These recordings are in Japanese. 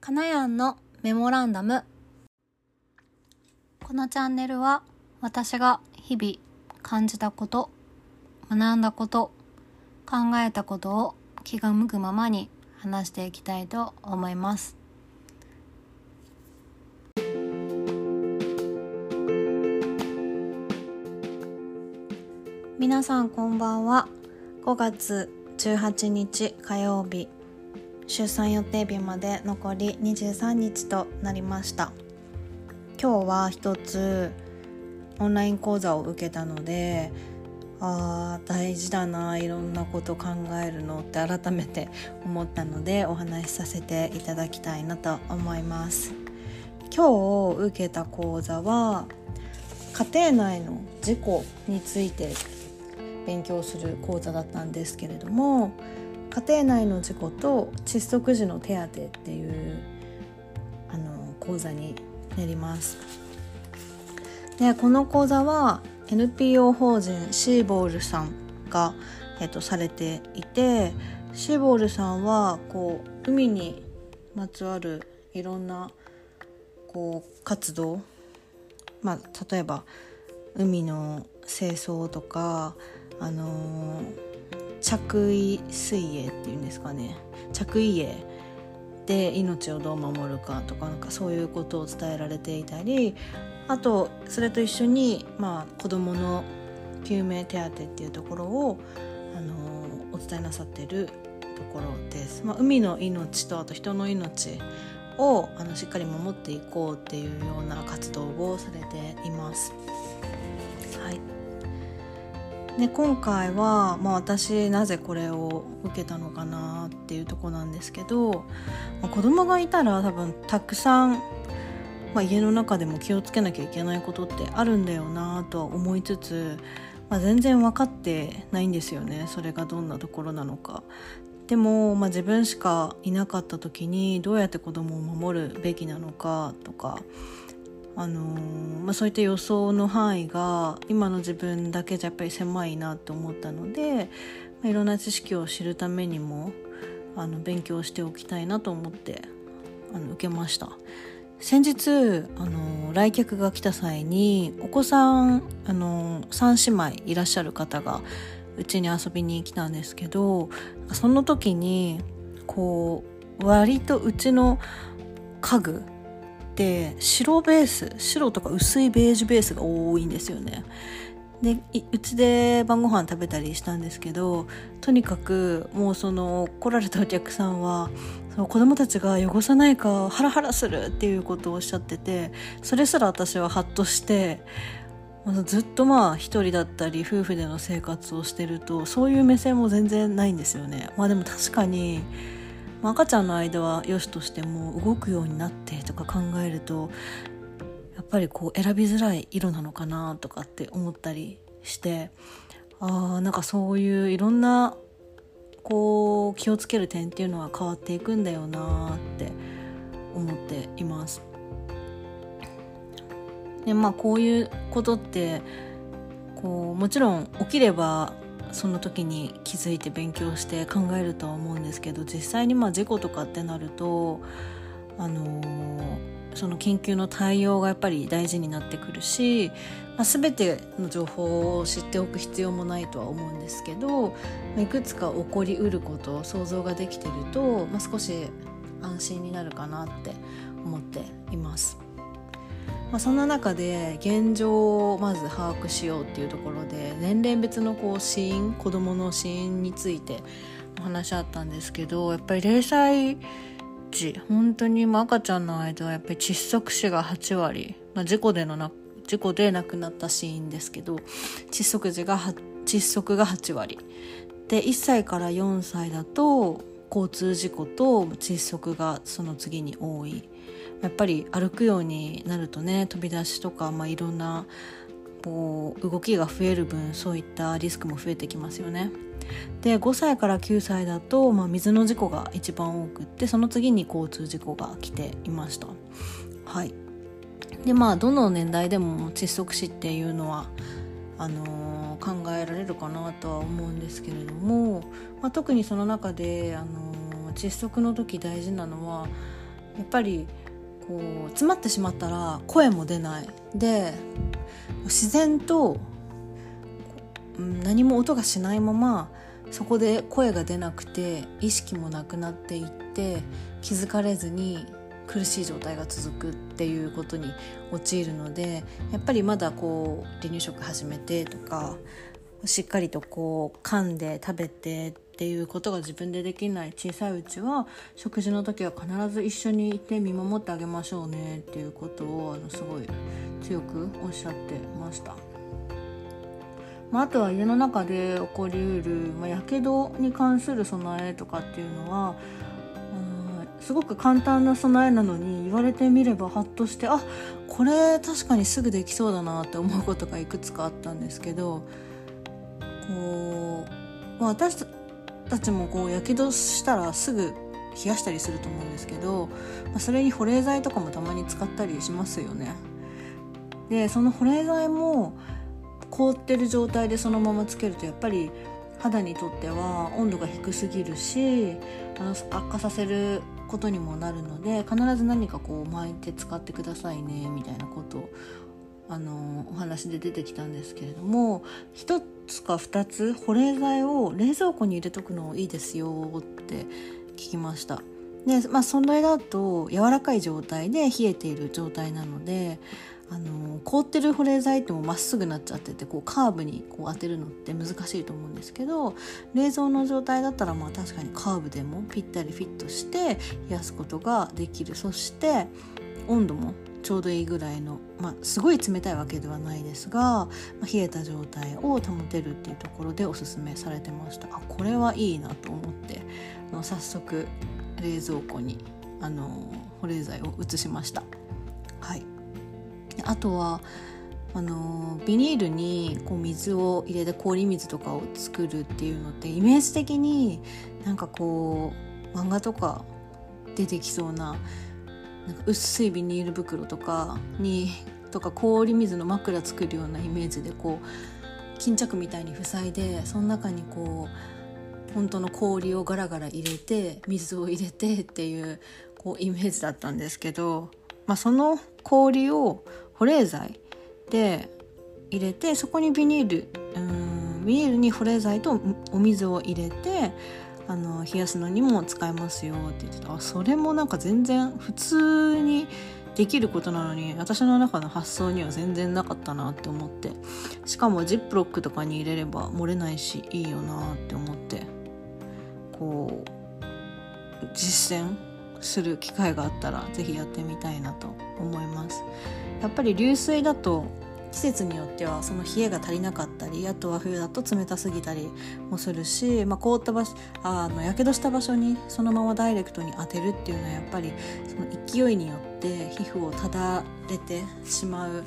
かなやんのメモランダム。このチャンネルは私が日々感じたこと学んだこと考えたことを気が向くままに話していきたいと思います。皆さんこんばんは。5月18日火曜日。出産予定日まで残り23日となりました。今日は一つオンライン講座を受けたのであー大事だないろんなこと考えるのって改めて思ったのでお話しさせていただきたいなと思います。今日受けた講座は家庭内の事故について勉強する講座だったんですけれども家庭内の事故と窒息時の手当っていうあの講座になります。でこの講座は NPO 法人シーボールさんが、えっと、されていてシーボールさんはこう海にまつわるいろんなこう活動、まあ、例えば海の清掃とか、あのー、着衣水泳っていうんですかね着衣泳で命をどう守るかとかなんかそういうことを伝えられていたりあとそれと一緒に、まあ、子どもの救命手当っていうところを、あのお伝えなさってるところです。まあ、海の命とあと人の命をあのしっかり守っていこうっていうような活動をされています。で今回は、まあ、私なぜこれを受けたのかなっていうとこなんですけど、まあ、子供がいたら多分たくさんまあ、家の中でも気をつけなきゃいけないことってあるんだよなとは思いつつ、まあ、全然分かってないんですよねそれがどんなところなのか。でも、まあ、自分しかいなかった時にどうやって子供を守るべきなのかとか、あのー、まあ、そういった予想の範囲が今の自分だけじゃやっぱり狭いなと思ったので、まあ、いろんな知識を知るためにもあの勉強しておきたいなと思ってあの受けました。先日あの来客が来た際にお子さんあの3姉妹いらっしゃる方がうちに遊びに来たんですけどその時にこう割とうちの家具って白ベース白とか薄いベージュベースが多いんですよね。でうちで晩ご飯食べたりしたんですけどとにかくもうその来られたお客さんはその子供たちが汚さないかハラハラするっていうことをおっしゃっててそれすら私はハッとしてずっとまあ一人だったり夫婦での生活をしてるとそういう目線も全然ないんですよね。まあでも確かにまあ赤ちゃんの間は良しとしても動くようになってとか考えるとやっぱりこう選びづらい色なのかなとかって思ったりしてあなんかそういういろんなこう気をつける点っていうのは変わっていくんだよなって思っています。でまあこういうことってこうもちろん起きればその時に気づいて勉強して考えるとは思うんですけど実際にまあ事故とかってなるとあのーその緊急の対応がやっぱり大事になってくるし、まあ、全ての情報を知っておく必要もないとは思うんですけどいくつか起こりうること想像ができてると、まあ、少し安心になるかなって思っています。まあ、そんな中で現状をまず把握しようっていうところで年齢別のこう死因子どもの死因についてお話あったんですけどやっぱり0歳児本当に赤ちゃんの間はやっぱり窒息死が8割、まあ、事故でのな事故で亡くなったシーンですけど窒息時が窒息が8割。で1歳から4歳だと交通事故と窒息がその次に多い。やっぱり歩くようになるとね飛び出しとか、まあ、いろんなこう動きが増える分そういったリスクも増えてきますよね。で5歳から9歳だと、まあ、水の事故が一番多くってその次に交通事故が来ていました。はいでまあどの年代でも窒息死っていうのはあのー、考えられるかなとは思うんですけれども、まあ、特にその中で、あのー、窒息の時大事なのはやっぱりこう詰まってしまったら声も出ない。で自然と何も音がしないままそこで声が出なくて意識もなくなっていって気づかれずに苦しい状態が続くっていうことに陥るのでやっぱりまだこう離乳食始めてとかしっかりとこう噛んで食べてっていうことが自分でできない小さいうちは食事の時は必ず一緒にいて見守ってあげましょうねっていうことをあのすごい強くおっしゃってました。まあ、あとは家の中で起こりうるまあ、火傷に関する備えとかっていうのはすごく簡単な備えなのに言われてみればハッとしてあこれ確かにすぐできそうだなって思うことがいくつかあったんですけどこう、まあ、私たちもこうやけどしたらすぐ冷やしたりすると思うんですけど、まあ、それに保冷剤とかもたまに使ったりしますよね。でその保冷剤も凍ってる状態でそのままつけるとやっぱり肌にとっては温度が低すぎるしあの悪化させることにもなるので必ず何かこう巻いて使ってくださいねみたいなことをあのお話で出てきたんですけれども1つか2つ保冷剤を冷蔵庫に入れとくのいいですよって聞きました。でまあそれだと柔らかい状態で冷えている状態なのであの凍ってる保冷剤ってもまっすぐなっちゃっててこうカーブにこう当てるのって難しいと思うんですけど冷蔵の状態だったらまあ確かにカーブでもぴったりフィットして冷やすことができるそして温度もちょうどいいぐらいの、まあ、すごい冷たいわけではないですが、まあ、冷えた状態を保てるっていうところでおすすめされてましたあこれはいいなと思ってあの早速冷蔵庫にあの保冷剤を移しました。はいあとはあのビニールにこう水を入れて氷水とかを作るっていうのってイメージ的になんかこう漫画とか出てきそうななんか薄いビニール袋とかにとか氷水の枕作るようなイメージでこう巾着みたいに塞いでその中にこう本当の氷をガラガラ入れて水を入れてっていうこうイメージだったんですけど、まあ、その氷を保冷剤で入れてそこにビニールうんビニールに保冷剤とお水を入れてあの冷やすのにも使えますよって言ってた。あそれもなんか全然普通にできることなのに私の中の発想には全然なかったなって思って。しかもジップロックとかに入れれば漏れないしいいよなって思って。こう実践する機会があったら是非やってみたいなと思います。やっぱり流水だと季節によってはその冷えが足りなかったりあとは冬だと冷たすぎたりもするし、まあ、凍った場所あのやけどした場所にそのままダイレクトに当てるっていうのはやっぱりその勢いによって皮膚をただれてしまう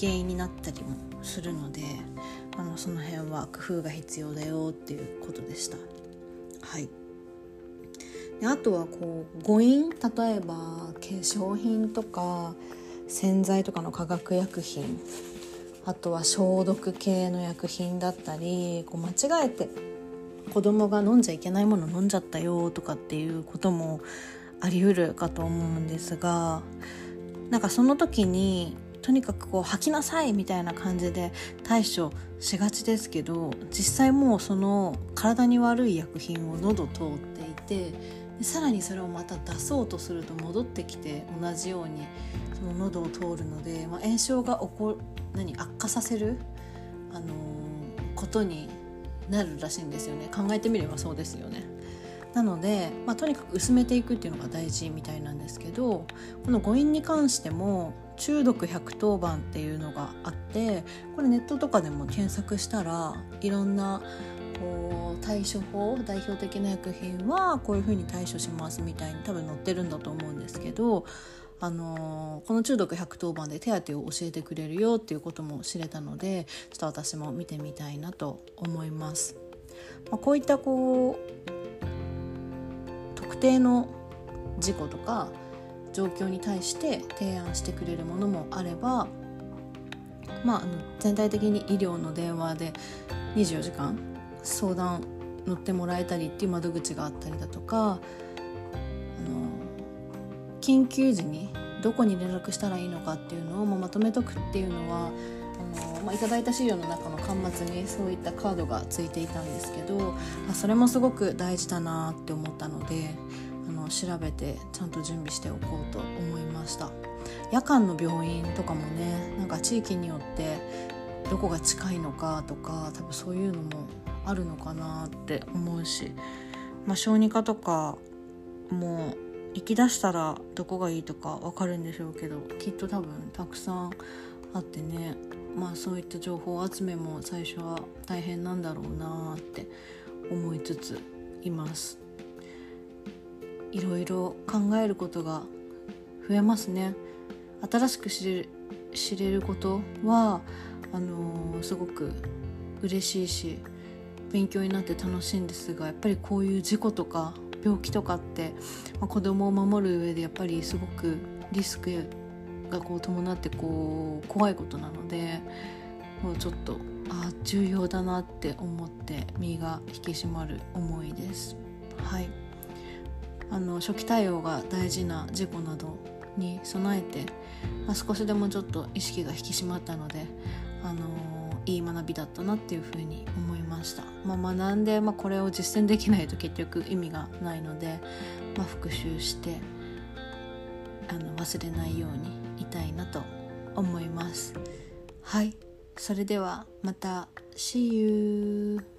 原因になったりもするのであのその辺は工夫が必要だよっていうことでした。はいであとはこう誤飲例えば化粧品とか洗剤とかの化学薬品あとは消毒系の薬品だったりこう間違えて子供が飲んじゃいけないもの飲んじゃったよとかっていうこともありうるかと思うんですがなんかその時にとにかくこう吐きなさいみたいな感じで対処しがちですけど実際もうその体に悪い薬品を喉通っていてさらにそれをまた出そうとすると戻ってきて同じようにその喉を通るので、まあ、炎症が起こ何悪化させる、あのー、ことになるらしいんですよね考えてみればそうですよね。なので、まあ、とにかく薄めていくっていうのが大事みたいなんですけどこの誤飲に関しても中毒110番っていうのがあってこれネットとかでも検索したらいろんなこう対処法代表的な薬品はこういうふうに対処しますみたいに多分載ってるんだと思うんですけどあのこの中毒110番で手当を教えてくれるよっていうことも知れたのでちょっと私も見てみたいなと思います。まあ、こういったこう特定の事故とか状況に対して提案してくれるものもあれば、まあ、全体的に医療の電話で24時間相談乗ってもらえたりっていう窓口があったりだとか緊急時にどこに連絡したらいいのかっていうのを、ま、とめとくっていうのはあの、まあ、いただいた資料の中の端末にそういったカードがついていたんですけど、まあ、それもすごく大事だなって思ったのであの調べてちゃんと準備しておこうと思いました。夜間の病院とかもねなんか地域によってどこが近いのかとか多分そういうのもあるのかなって思うし、まあ、小児科とかも行きだしたらどこがいいとか分かるんでしょうけどきっと多分たくさんあってね。まあそういった情報集めも最初は大変なんだろうなって思いつついます。いろいろ考えることが増えますね。新しく知れる知れることはあのー、すごく嬉しいし勉強になって楽しいんですがやっぱりこういう事故とか病気とかって、まあ、子供を守る上でやっぱりすごくリスクがこう伴ってこう怖いことなのでもうちょっとあ重要だなって思って身が引き締まる思いです。はいあの初期対応が大事な事故などに備えて、まあ、少しでもちょっと意識が引き締まったので、あののいい学びだったなっていうふうに思いました、まあ、学んで、まあ、これを実践できないと結局意味がないので、まあ、復習してあの忘れないようにいたいなと思います。はい。それではまた。See you